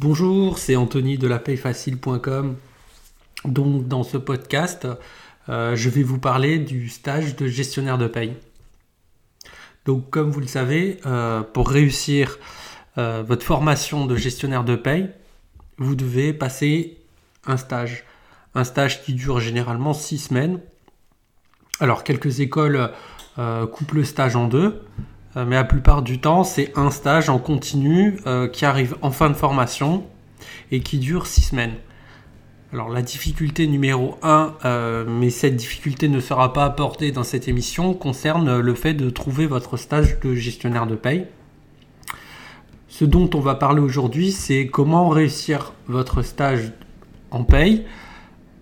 Bonjour, c'est Anthony de la payfacile.com. Donc dans ce podcast, euh, je vais vous parler du stage de gestionnaire de paye. Donc comme vous le savez, euh, pour réussir euh, votre formation de gestionnaire de paye, vous devez passer un stage. Un stage qui dure généralement six semaines. Alors quelques écoles coupent le stage en deux. Euh, mais la plupart du temps, c'est un stage en continu euh, qui arrive en fin de formation et qui dure six semaines. Alors la difficulté numéro 1, euh, mais cette difficulté ne sera pas apportée dans cette émission, concerne le fait de trouver votre stage de gestionnaire de paye. Ce dont on va parler aujourd'hui, c'est comment réussir votre stage en paye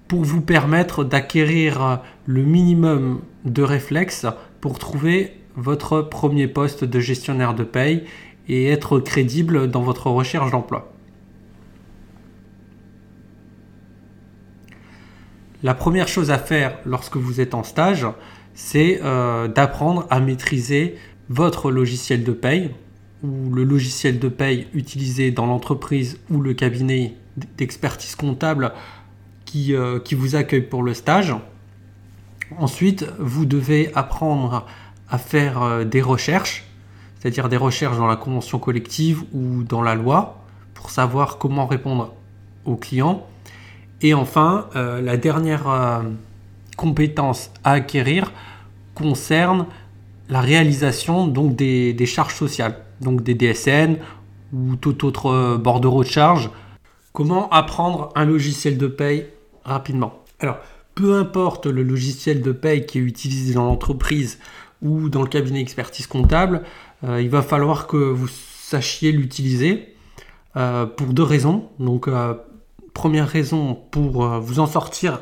pour vous permettre d'acquérir le minimum de réflexes pour trouver votre premier poste de gestionnaire de paye et être crédible dans votre recherche d'emploi. La première chose à faire lorsque vous êtes en stage, c'est euh, d'apprendre à maîtriser votre logiciel de paye ou le logiciel de paye utilisé dans l'entreprise ou le cabinet d'expertise comptable qui, euh, qui vous accueille pour le stage. Ensuite, vous devez apprendre à faire euh, des recherches, c'est-à-dire des recherches dans la convention collective ou dans la loi, pour savoir comment répondre aux clients. Et enfin, euh, la dernière euh, compétence à acquérir concerne la réalisation donc des, des, charges sociales, donc des DSN ou tout autre bordereau de charge. Comment apprendre un logiciel de paye rapidement? Alors, peu importe le logiciel de paye qui est utilisé dans l'entreprise ou dans le cabinet expertise comptable, euh, il va falloir que vous sachiez l'utiliser euh, pour deux raisons. Donc, euh, première raison pour vous en sortir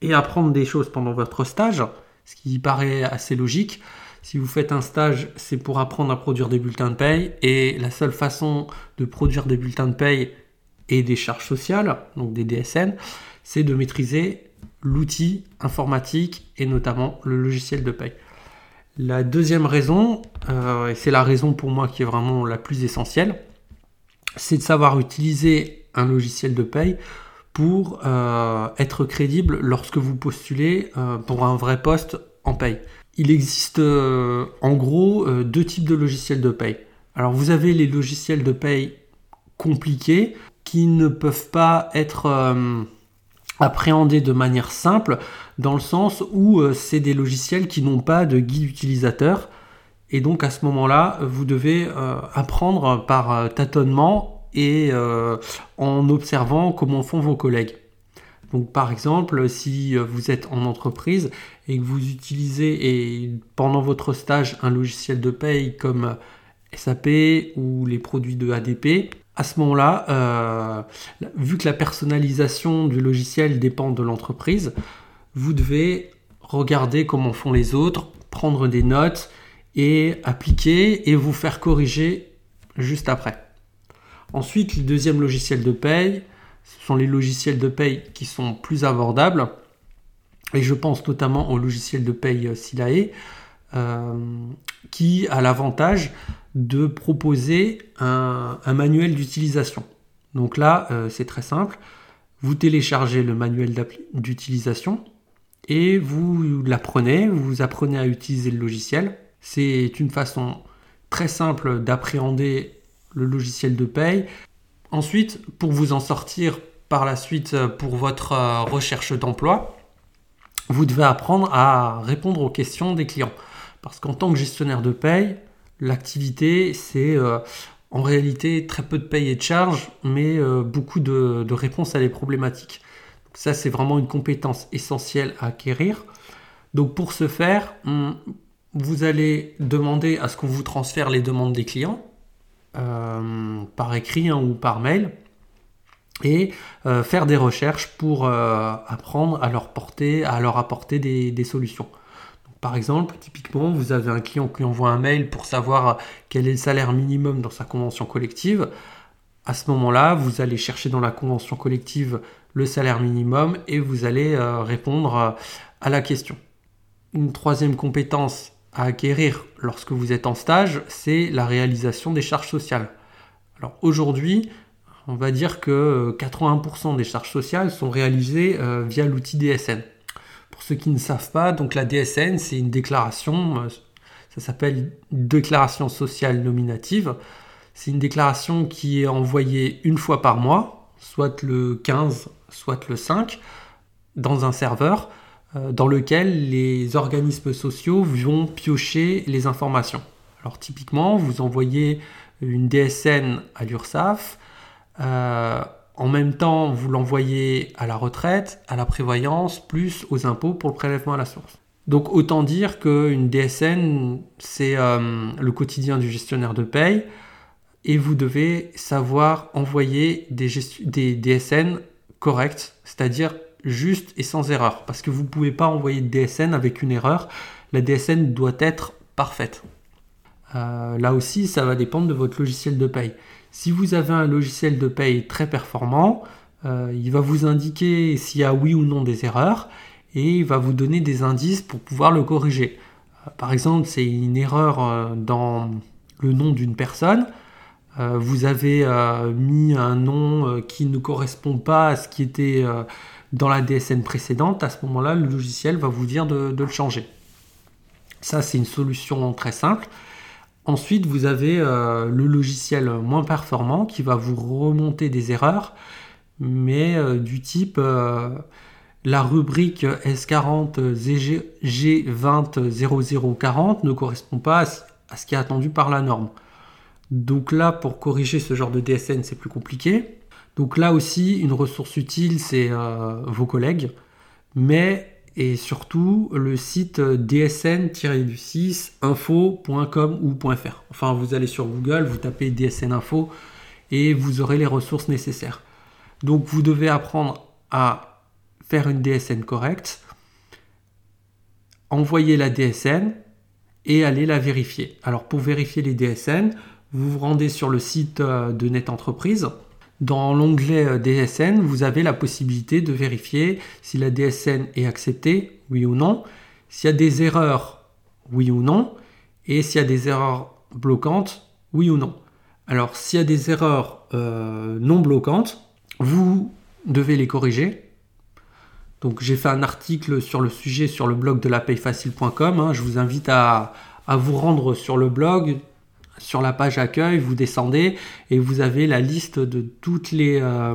et apprendre des choses pendant votre stage, ce qui paraît assez logique. Si vous faites un stage, c'est pour apprendre à produire des bulletins de paye et la seule façon de produire des bulletins de paye et des charges sociales, donc des DSN, c'est de maîtriser l'outil informatique et notamment le logiciel de paye. La deuxième raison, euh, et c'est la raison pour moi qui est vraiment la plus essentielle, c'est de savoir utiliser un logiciel de paye pour euh, être crédible lorsque vous postulez euh, pour un vrai poste en paye. Il existe en gros deux types de logiciels de paye. Alors vous avez les logiciels de paye compliqués qui ne peuvent pas être appréhender de manière simple dans le sens où euh, c'est des logiciels qui n'ont pas de guide utilisateur et donc à ce moment-là vous devez euh, apprendre par euh, tâtonnement et en observant comment font vos collègues. Donc par exemple, si vous êtes en entreprise et que vous utilisez pendant votre stage un logiciel de paye comme SAP ou les produits de ADP, à ce moment-là, euh, vu que la personnalisation du logiciel dépend de l'entreprise, vous devez regarder comment font les autres, prendre des notes et appliquer et vous faire corriger juste après. Ensuite, le deuxième logiciel de paye, ce sont les logiciels de paye qui sont plus abordables. Et je pense notamment au logiciel de paye Silae, euh, qui a l'avantage de proposer un, manuel d'utilisation. Donc là, euh, c'est très simple. Vous téléchargez le manuel d'utilisation et vous l'apprenez, vous apprenez à utiliser le logiciel. C'est une façon très simple d'appréhender le logiciel de paye. Ensuite, pour vous en sortir par la suite pour votre euh, recherche d'emploi, vous devez apprendre à répondre aux questions des clients. Parce qu'en tant que gestionnaire de paye, L'activité, c'est euh, en réalité très peu de paye et de charges, mais euh, beaucoup de, réponses à des problématiques. ça, c'est vraiment une compétence essentielle à acquérir. Donc pour ce faire, vous allez demander à ce qu'on vous transfère les demandes des clients euh, par écrit hein, ou par mail et faire des recherches pour apprendre à leur porter, à leur apporter des solutions. Par exemple, typiquement, vous avez un client qui envoie un mail pour savoir quel est le salaire minimum dans sa convention collective. À ce moment-là, vous allez chercher dans la convention collective le salaire minimum et vous allez euh, répondre euh, à la question. Une troisième compétence à acquérir lorsque vous êtes en stage, c'est la réalisation des charges sociales. Alors aujourd'hui, on va dire que 80% des charges sociales sont réalisées via l'outil DSN. Ceux qui ne savent pas, donc la DSN, c'est une déclaration, ça s'appelle déclaration sociale nominative. C'est une déclaration qui est envoyée une fois par mois, soit le 15, soit le 5, dans un serveur euh, dans lequel les organismes sociaux vont piocher les informations. Alors typiquement, vous envoyez une DSN à l'URSSAF, euh, en même temps, vous l'envoyez à la retraite, à la prévoyance, plus aux impôts pour le prélèvement à la source. Donc autant dire qu'une DSN, c'est euh, le quotidien du gestionnaire de paye et vous devez savoir envoyer des, DSN corrects, c'est-à-dire juste et sans erreur, parce que vous ne pouvez pas envoyer de DSN avec une erreur. La DSN doit être parfaite. Euh, là aussi, ça va dépendre de votre logiciel de paye. Si vous avez un logiciel de paye très performant, euh, il va vous indiquer s'il y a oui ou non des erreurs et il va vous donner des indices pour pouvoir le corriger. Euh, par exemple, c'est une erreur dans le nom d'une personne. Euh, vous avez euh, mis un nom euh, qui ne correspond pas à ce qui était dans la DSN précédente, à ce moment-là, le logiciel va vous dire de, le changer. Ça, c'est une solution très simple. Ensuite, vous avez le logiciel moins performant qui va vous remonter des erreurs, mais du type la rubrique S40 G20 0040 ne correspond pas à ce qui est attendu par la norme. Donc là, pour corriger ce genre de DSN, c'est plus compliqué. Donc là aussi, une ressource utile, c'est euh, vos collègues, mais et surtout le site dsn-6 info.com ou .fr. Enfin, vous allez sur Google, vous tapez DSN info et vous aurez les ressources nécessaires. Donc vous devez apprendre à faire une DSN correcte, envoyer la DSN et aller la vérifier. Alors pour vérifier les DSN, vous vous rendez sur le site euh, de Net Entreprise. Dans l'onglet euh, DSN, vous avez la possibilité de vérifier si la DSN est acceptée, oui ou non, s'il y a des erreurs, oui ou non, et s'il y a des erreurs bloquantes, oui ou non. Alors s'il y a des erreurs euh, non bloquantes, vous devez les corriger. Donc j'ai fait un article sur le sujet sur le blog de la payfacile.com. Hein. Je vous invite à, à vous rendre sur le blog, sur la page accueil, vous descendez et vous avez la liste de toutes les, euh,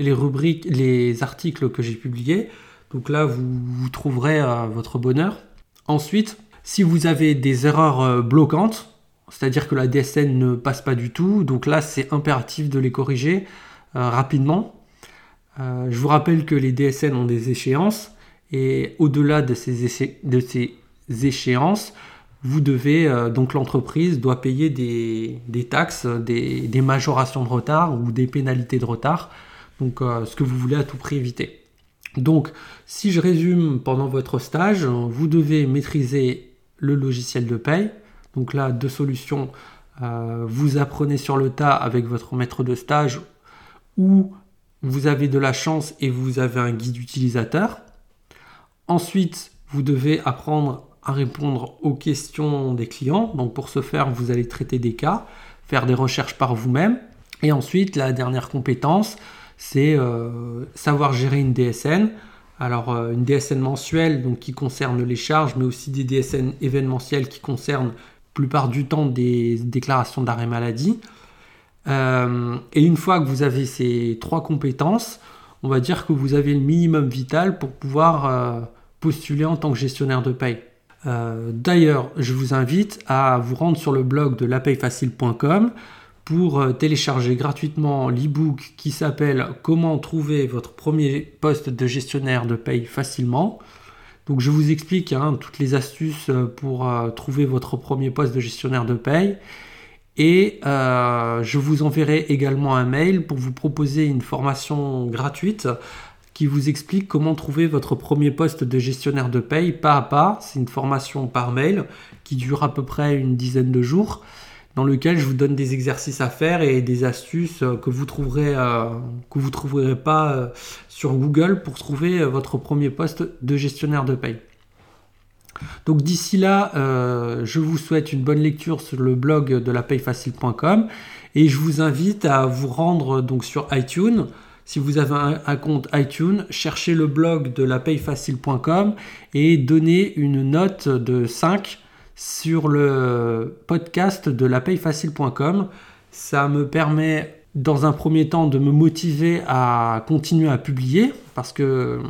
rubriques, les articles que j'ai publiés. Donc là, vous, trouverez euh, votre bonheur. Ensuite, si vous avez des erreurs euh, bloquantes, c'est-à-dire que la DSN ne passe pas du tout, donc là, c'est impératif de les corriger rapidement. je vous rappelle que les DSN ont des échéances et au-delà de ces échéances, vous devez, euh, donc l'entreprise doit payer des, taxes, des, majorations de retard ou des pénalités de retard, donc euh, ce que vous voulez à tout prix éviter. Donc, si je résume pendant votre stage, vous devez maîtriser le logiciel de paye. Donc là, deux solutions. Euh, vous apprenez sur le tas avec votre maître de stage ou vous avez de la chance et vous avez un guide utilisateur. Ensuite, vous devez apprendre à répondre aux questions des clients. Donc pour ce faire, vous allez traiter des cas, faire des recherches par vous-même. Et ensuite, la dernière compétence, c'est euh, savoir gérer une DSN. Alors euh, une DSN mensuelle donc, qui concerne les charges, mais aussi des DSN événementielles qui concernent la plupart du temps des déclarations d'arrêt maladie. Euh, et une fois que vous avez ces trois compétences, on va dire que vous avez le minimum vital pour pouvoir postuler en tant que gestionnaire de paye. Euh, d'ailleurs, je vous invite à vous rendre sur le blog de lapayfacile.com pour euh, télécharger gratuitement l'e-book qui s'appelle Comment trouver votre premier poste de gestionnaire de paye facilement. Donc je vous explique hein, toutes les astuces euh, pour trouver votre premier poste de gestionnaire de paye. Et je vous enverrai également un mail pour vous proposer une formation gratuite qui vous explique comment trouver votre premier poste de gestionnaire de paye pas à pas. C'est une formation par mail qui dure à peu près une dizaine de jours dans lequel je vous donne des exercices à faire et des astuces que vous trouverez euh, que vous trouverez pas euh, sur Google pour trouver votre premier poste de gestionnaire de paye. Donc d'ici là, euh, je vous souhaite une bonne lecture sur le blog de la payfacile.com et je vous invite à vous rendre donc sur iTunes. Si vous avez un, compte iTunes, cherchez le blog de la payfacile.com et donnez une note de 5 sur le podcast de la payfacile.com. Ça me permet dans un premier temps de me motiver à continuer à publier parce que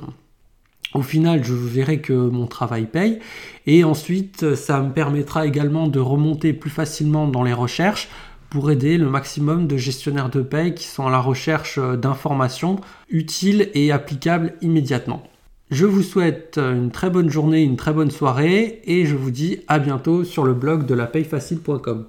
au final, je verrai que mon travail paye. Et ensuite, ça me permettra également de remonter plus facilement dans les recherches pour aider le maximum de gestionnaires de paye qui sont à la recherche d'informations utiles et applicables immédiatement. Je vous souhaite une très bonne journée, une très bonne soirée et je vous dis à bientôt sur le blog de la payfacile.com.